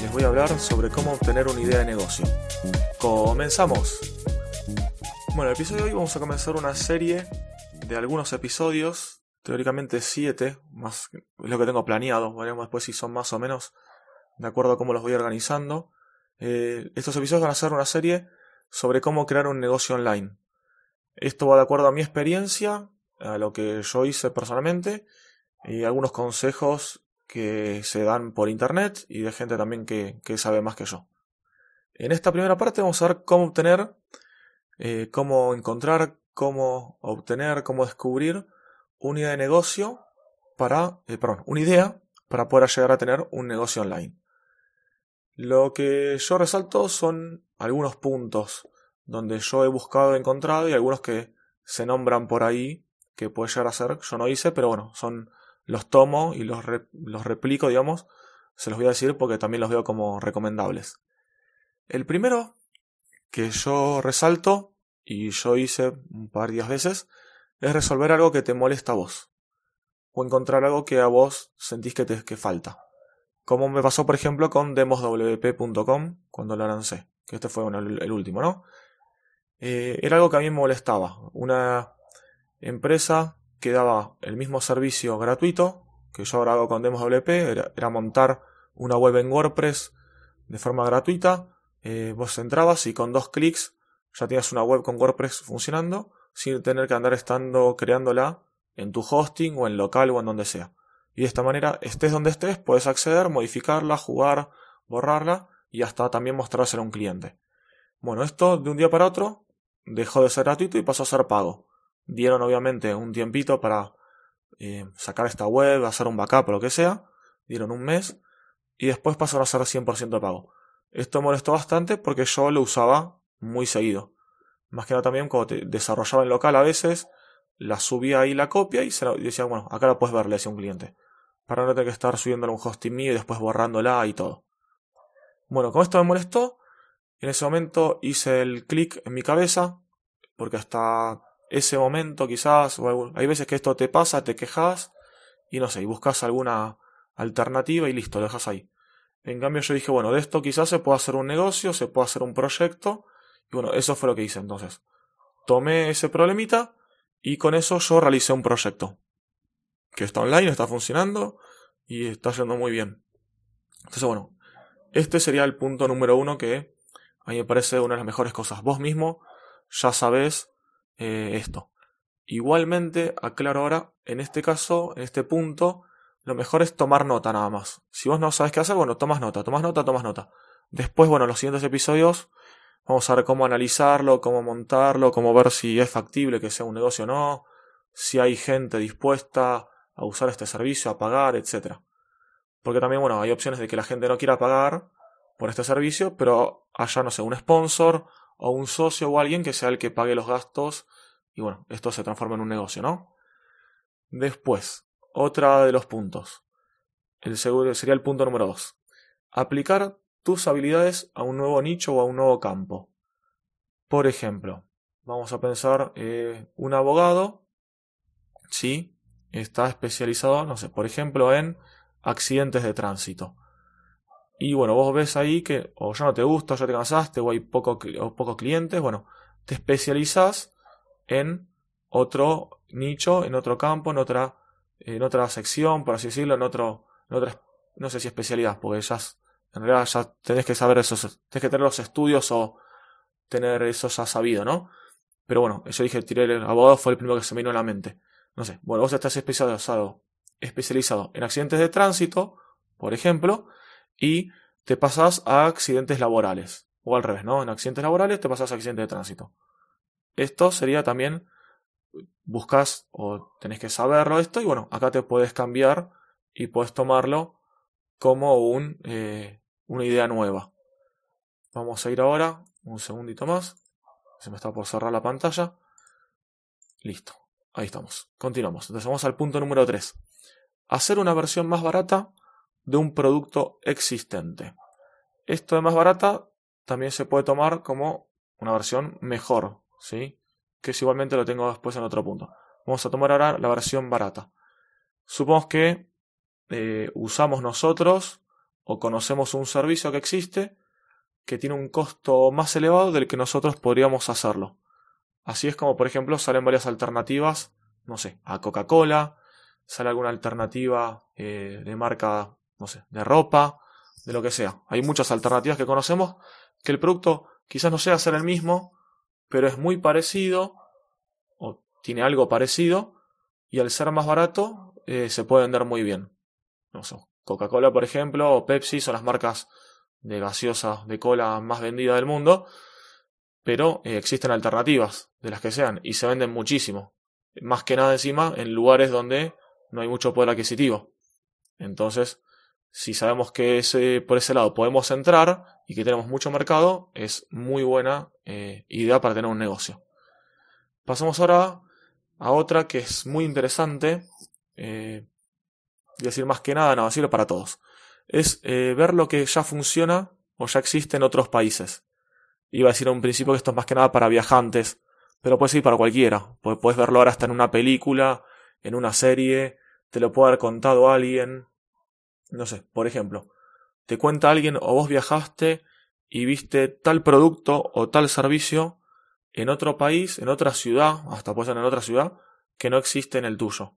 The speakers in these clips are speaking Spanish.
les voy a hablar sobre cómo obtener una idea de negocio. ¡Comenzamos! Bueno, el episodio de hoy vamos a comenzar una serie de algunos episodios, teóricamente 7, más lo que tengo planeado, veremos después si son más o menos de acuerdo a cómo los voy organizando. Eh, estos episodios van a ser una serie sobre cómo crear un negocio online. Esto va de acuerdo a mi experiencia, a lo que yo hice personalmente y algunos consejos que se dan por internet y de gente también que, sabe más que yo. En esta primera parte vamos a ver cómo obtener, eh, cómo encontrar, cómo obtener, cómo descubrir una idea de negocio para, eh, perdón, una idea para poder llegar a tener un negocio online. Lo que yo resalto son algunos puntos donde yo he buscado encontrado y algunos que se nombran por ahí que puede llegar a ser, yo no hice, pero bueno, son los tomo y los, los replico, digamos, se los voy a decir porque también los veo como recomendables. El primero que yo resalto, y yo hice un par de veces, es resolver algo que te molesta a vos. O encontrar algo que a vos sentís que te que falta. Como me pasó, por ejemplo, con demoswp.com cuando lo lancé. Que este fue el, último, ¿no? Eh, era algo que a mí me molestaba. Una empresa que daba el mismo servicio gratuito que yo ahora hago con Demos WP, era, montar una web en WordPress de forma gratuita. Eh, vos entrabas y con dos clics ya tenías una web con WordPress funcionando sin tener que andar estando creándola en tu hosting o en local o en donde sea. Y de esta manera, estés donde estés, puedes acceder, modificarla, jugar, borrarla y hasta también mostrársela a un cliente. Bueno, esto de un día para otro dejó de ser gratuito y pasó a ser pago dieron obviamente un tiempito para eh, sacar esta web, hacer un backup o lo que sea, dieron un mes y después pasaron a ser 100% de pago. Esto molestó bastante porque yo lo usaba muy seguido. Más que nada también cuando te desarrollaba en local a veces, la subía ahí la copia y, se decía, bueno, acá la puedes ver, le decía un cliente. Para no tener que estar subiéndola a un hosting mío y después borrándola y todo. Bueno, con esto me molestó. En ese momento hice el clic en mi cabeza, porque hasta ese momento quizás, o hay veces que esto te pasa, te quejas y no sé, y buscas alguna alternativa y listo, lo dejas ahí. En cambio yo dije, bueno, de esto quizás se puede hacer un negocio, se puede hacer un proyecto, y bueno, eso fue lo que hice entonces. Tomé ese problemita y con eso yo realicé un proyecto. Que está online, está funcionando y está yendo muy bien. Entonces bueno, este sería el punto número uno que a mí me parece una de las mejores cosas. Vos mismo ya sabés eh, esto. Igualmente, aclaro ahora, en este caso, en este punto, lo mejor es tomar nota nada más. Si vos no sabes qué hacer, bueno, tomas nota, tomas nota, tomas nota. Después, bueno, en los siguientes episodios vamos a ver cómo analizarlo, cómo montarlo, cómo ver si es factible que sea un negocio o no, si hay gente dispuesta a usar este servicio, a pagar, etc. Porque también, bueno, hay opciones de que la gente no quiera pagar por este servicio, pero haya, no sé, un sponsor o un socio o alguien que sea el que pague los gastos y bueno, esto se transforma en un negocio, ¿no? Después, otra de los puntos. El seguro sería el punto número 2. Aplicar tus habilidades a un nuevo nicho o a un nuevo campo. Por ejemplo, vamos a pensar eh, un abogado, sí, está especializado, no sé, por ejemplo, en accidentes de tránsito. Y bueno, vos ves ahí que o ya no te gusta, o ya te cansaste, o hay poco, o pocos clientes, bueno, te especializas en otro nicho, en otro campo, en otra, en otra sección, por así decirlo, en otro, en otra, no sé si especialidad, porque ya, en realidad ya tenés que saber eso, tenés que tener los estudios o tener eso ya sabido, ¿no? Pero bueno, yo dije, tiré el abogado, fue el primero que se me vino a la mente. No sé, bueno, vos estás especializado, especializado en accidentes de tránsito, por ejemplo, y te pasas a accidentes laborales. O al revés, ¿no? En accidentes laborales te pasas a accidentes de tránsito. Esto sería también, buscas o tenés que saberlo esto y bueno, acá te puedes cambiar y puedes tomarlo como un, eh, una idea nueva. Vamos a ir ahora Un segundito más. Se me está por cerrar la pantalla. Listo. Ahí estamos. Continuamos. Entonces vamos al punto número 3. Hacer una versión más barata de un producto existente. Esto de más barata también se puede tomar como una versión mejor, ¿sí? Que es igualmente lo tengo después en otro punto. Vamos a tomar ahora la versión barata. Supongamos que eh, usamos nosotros o conocemos un servicio que existe que tiene un costo más elevado del que nosotros podríamos hacerlo. Así es como, por ejemplo, salen varias alternativas, no sé, a Coca-Cola, sale alguna alternativa eh, de marca, no sé, de ropa, de lo que sea. Hay muchas alternativas que conocemos que el producto quizás no sea ser el mismo, pero es muy parecido o tiene algo parecido y al ser más barato eh, se puede vender muy bien. No sé, Coca-Cola, por ejemplo, o Pepsi son las marcas de gaseosa de cola más vendidas del mundo, pero eh, existen alternativas de las que sean y se venden muchísimo. Más que nada encima en lugares donde no hay mucho poder adquisitivo. Entonces, si sabemos que ese, por ese lado podemos entrar y que tenemos mucho mercado, es muy buena eh, idea para tener un negocio. Pasamos ahora a otra que es muy interesante. Eh, decir más que nada, no, sirve para todos. Es eh, ver lo que ya funciona o ya existe en otros países. Iba a decir a un principio que esto es más que nada para viajantes, pero puede ser para cualquiera. Puedes verlo ahora hasta en una película, en una serie, te lo puede haber contado alguien. No sé, por ejemplo, te cuenta alguien o vos viajaste y viste tal producto o tal servicio en otro país, en otra ciudad, hasta puede ser en otra ciudad, que no existe en el tuyo.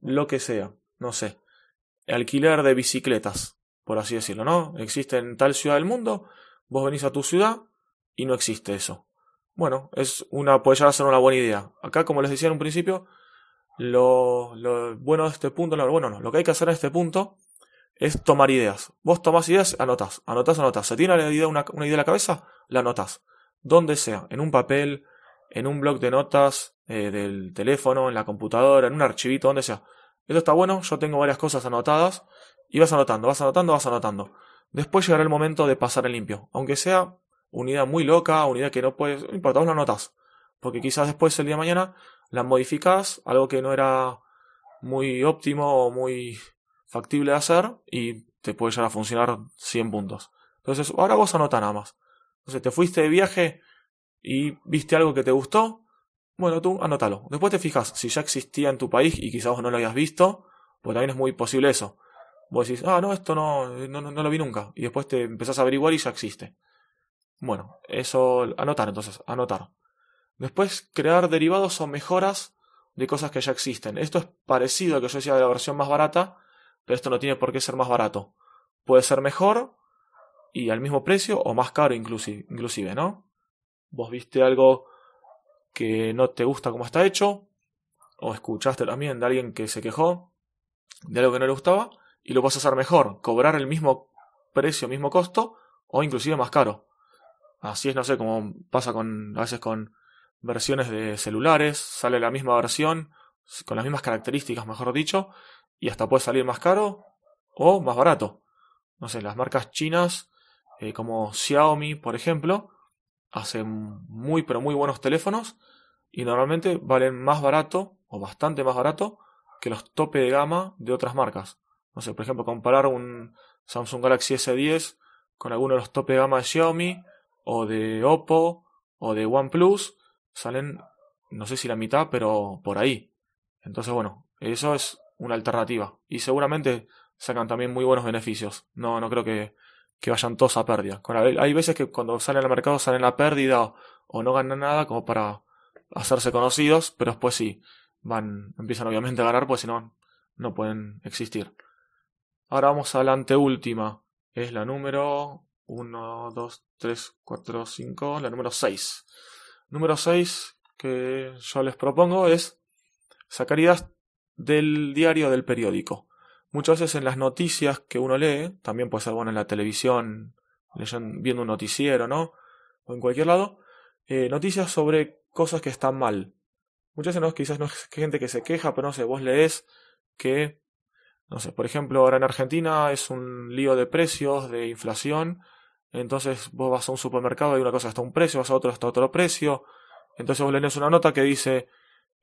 Lo que sea no sé, alquiler de bicicletas, por así decirlo, ¿no? Existe en tal ciudad del mundo, vos venís a tu ciudad y no existe eso. Bueno, es una, puede llegar a ser una buena idea. Acá, como les decía en un principio, lo, lo bueno de este punto, bueno, no, lo que hay que hacer en este punto es tomar ideas. Vos tomás ideas, anotás, anotás, anotás. ¿Se tiene una idea, una, idea en la cabeza? La anotás. Donde sea, en un papel, en un blog de notas eh, del teléfono, en la computadora, en un archivito, donde sea. Esto está bueno, yo tengo varias cosas anotadas y vas anotando, vas anotando, vas anotando. Después llegará el momento de pasar el limpio, aunque sea unidad muy loca, unidad que no puedes, no importa, vos la anotas, porque quizás después el día de mañana la modificas, algo que no era muy óptimo o muy factible de hacer y te puede llegar a funcionar 100 puntos. Entonces, ahora vos anota nada más. Entonces, te fuiste de viaje y viste algo que te gustó, bueno, tú anótalo. Después te fijas si ya existía en tu país y quizás vos no lo hayas visto, pues también es muy posible eso. Vos decís, ah, no, esto no, no, no lo vi nunca. Y después te empezás a averiguar y ya existe. Bueno, eso, anotar entonces, anotar. Después, crear derivados o mejoras de cosas que ya existen. Esto es parecido a lo que yo decía de la versión más barata, pero esto no tiene por qué ser más barato. Puede ser mejor y al mismo precio o más caro inclusive, ¿no? Vos viste algo que no te gusta cómo está hecho, o escuchaste también de alguien que se quejó de algo que no le gustaba, y lo vas a hacer mejor, cobrar el mismo precio, mismo costo, o inclusive más caro. Así es, no sé, como pasa con, a veces con versiones de celulares, sale la misma versión, con las mismas características, mejor dicho, y hasta puede salir más caro o más barato. No sé, las marcas chinas, eh, como Xiaomi, por ejemplo, hacen muy pero muy buenos teléfonos y normalmente valen más barato o bastante más barato que los tope de gama de otras marcas. No sé, por ejemplo, comparar un Samsung Galaxy S10 con alguno de los tope de gama de Xiaomi o de Oppo o de OnePlus salen no sé si la mitad, pero por ahí. Entonces, bueno, eso es una alternativa y seguramente sacan también muy buenos beneficios. No no creo que que vayan todos a pérdida. Hay veces que cuando salen al mercado salen a pérdida o, no ganan nada como para hacerse conocidos, pero después sí, van, empiezan obviamente a ganar, pues si no, no pueden existir. Ahora vamos a la anteúltima, es la número 1, 2, 3, 4, 5, la número 6. Número 6 que yo les propongo es sacar ideas del diario del periódico. Muchas veces en las noticias que uno lee, también puede ser bueno en la televisión, viendo un noticiero, ¿no? O en cualquier lado, eh, noticias sobre cosas que están mal. Muchas veces no, quizás no es gente que se queja, pero no sé, vos lees que, no sé, por ejemplo, ahora en Argentina es un lío de precios, de inflación, Entonces vos vas a un supermercado y una cosa está a un precio, vas a otro está a otro precio. Entonces vos lees una nota que dice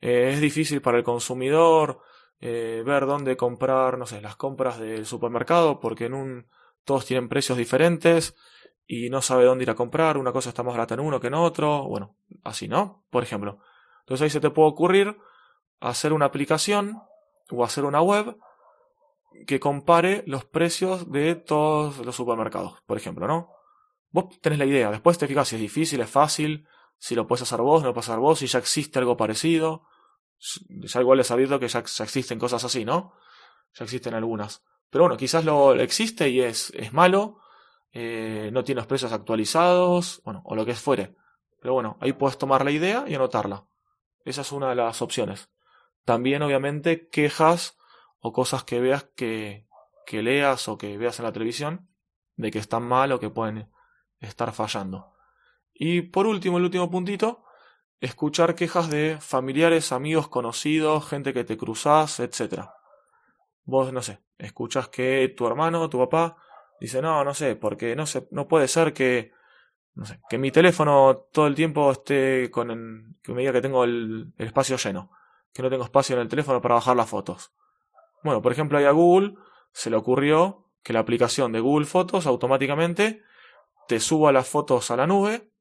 eh, es difícil para el consumidor eh, ver dónde comprar, no sé, las compras del supermercado porque en un todos tienen precios diferentes y no sabe dónde ir a comprar, una cosa está más barata en uno que en otro, bueno, así, ¿no? Por ejemplo. Entonces ahí se te puede ocurrir hacer una aplicación o hacer una web que compare los precios de todos los supermercados, por ejemplo, ¿no? Vos tenés la idea, después te fijas si es difícil, es fácil, si lo puedes hacer vos, no lo puedes hacer vos, si ya existe algo parecido. Ya igual he sabido que ya, existen cosas así, ¿no? Ya existen algunas. Pero bueno, quizás lo existe y es, es malo, eh, no tiene los precios actualizados, bueno, o lo que fuere. Pero bueno, ahí puedes tomar la idea y anotarla. Esa es una de las opciones. También, obviamente, quejas o cosas que veas que, que leas o que veas en la televisión de que están mal o que pueden estar fallando. Y por último, el último puntito, escuchar quejas de familiares, amigos, conocidos, gente que te cruzas, etc. Vos, no sé, escuchas que tu hermano, tu papá, dice, no, no sé, porque no sé, no puede ser que, no sé, que mi teléfono todo el tiempo esté con, el, que me diga que tengo el espacio lleno, que no tengo espacio en el teléfono para bajar las fotos. Bueno, por ejemplo, ahí a Google se le ocurrió que la aplicación de Google Fotos automáticamente te suba las fotos a la nube,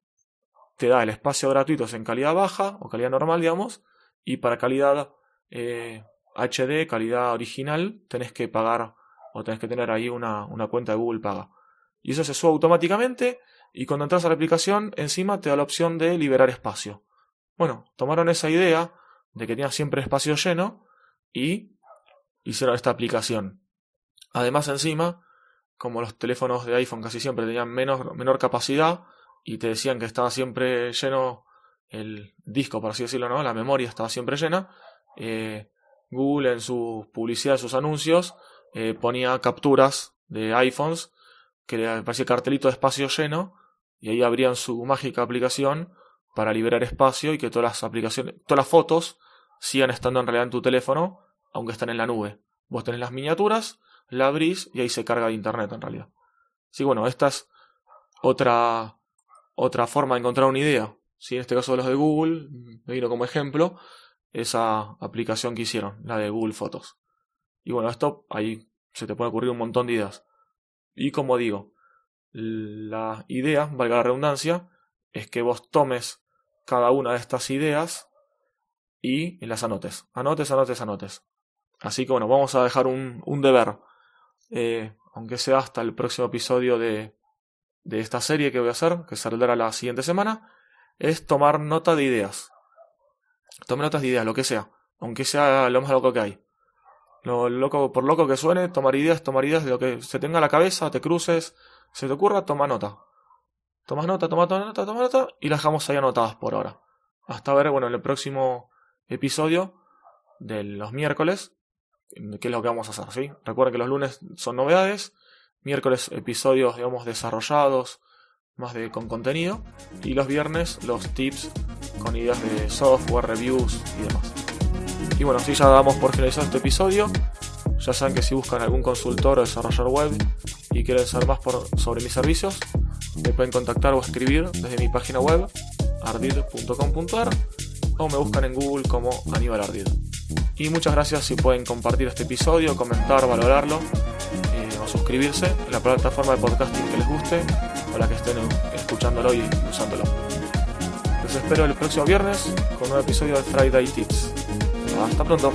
te da el espacio gratuito en calidad baja o calidad normal, digamos, y para calidad HD, eh, calidad original, tenés que pagar o tenés que tener ahí una, una cuenta de Google paga. Y eso se sube automáticamente y cuando entras a la aplicación, encima te da la opción de liberar espacio. Bueno, tomaron esa idea de que tenía siempre espacio lleno y hicieron esta aplicación. Además, encima, como los teléfonos de iPhone casi siempre tenían menor, menor capacidad y te decían que estaba siempre lleno el disco, por así decirlo, ¿no? La memoria estaba siempre llena. Eh, Google en su publicidad, en sus anuncios, eh, ponía capturas de iPhones que le parecía cartelito de espacio lleno y ahí abrían su mágica aplicación para liberar espacio y que todas las aplicaciones, todas las fotos sigan estando en realidad en tu teléfono aunque están en la nube. Vos tenés las miniaturas, la abrís y ahí se carga de internet en realidad. Sí, bueno, esta es otra, otra forma de encontrar una idea. Sí, en este caso los de Google, me vino como ejemplo esa aplicación que hicieron, la de Google Fotos. Y bueno, esto ahí se te puede ocurrir un montón de ideas. Y como digo, la idea, valga la redundancia, es que vos tomes cada una de estas ideas y las anotes. Anotes, anotes, anotes. Así que bueno, vamos a dejar un, deber, eh, aunque sea hasta el próximo episodio de, de esta serie que voy a hacer, que saldrá la siguiente semana, es tomar nota de ideas. Tome notas de ideas, lo que sea, aunque sea lo más loco que hay. Lo loco, por loco que suene, tomar ideas, tomar ideas de lo que se tenga en la cabeza, te cruces, se te ocurra, toma nota. Tomas nota, toma nota, toma nota y las dejamos ahí anotadas por ahora. Hasta ver, bueno, en el próximo episodio de los miércoles qué es lo que vamos a hacer, ¿sí? Recuerden que los lunes son novedades, miércoles episodios, digamos, desarrollados, más de con contenido, y los viernes los tips con ideas de software, reviews y demás. Y bueno, si ya damos por finalizado este episodio, ya saben que si buscan algún consultor o desarrollador web y quieren saber más por, sobre mis servicios, me pueden contactar o escribir desde mi página web ardid.com.ar o me buscan en Google como Aníbal Ardid. Y muchas gracias si pueden compartir este episodio, comentar, valorarlo suscribirse en la plataforma de podcasting que les guste o la que estén escuchándolo y usándolo. Los espero el próximo viernes con un episodio de Friday Tips. Hasta pronto.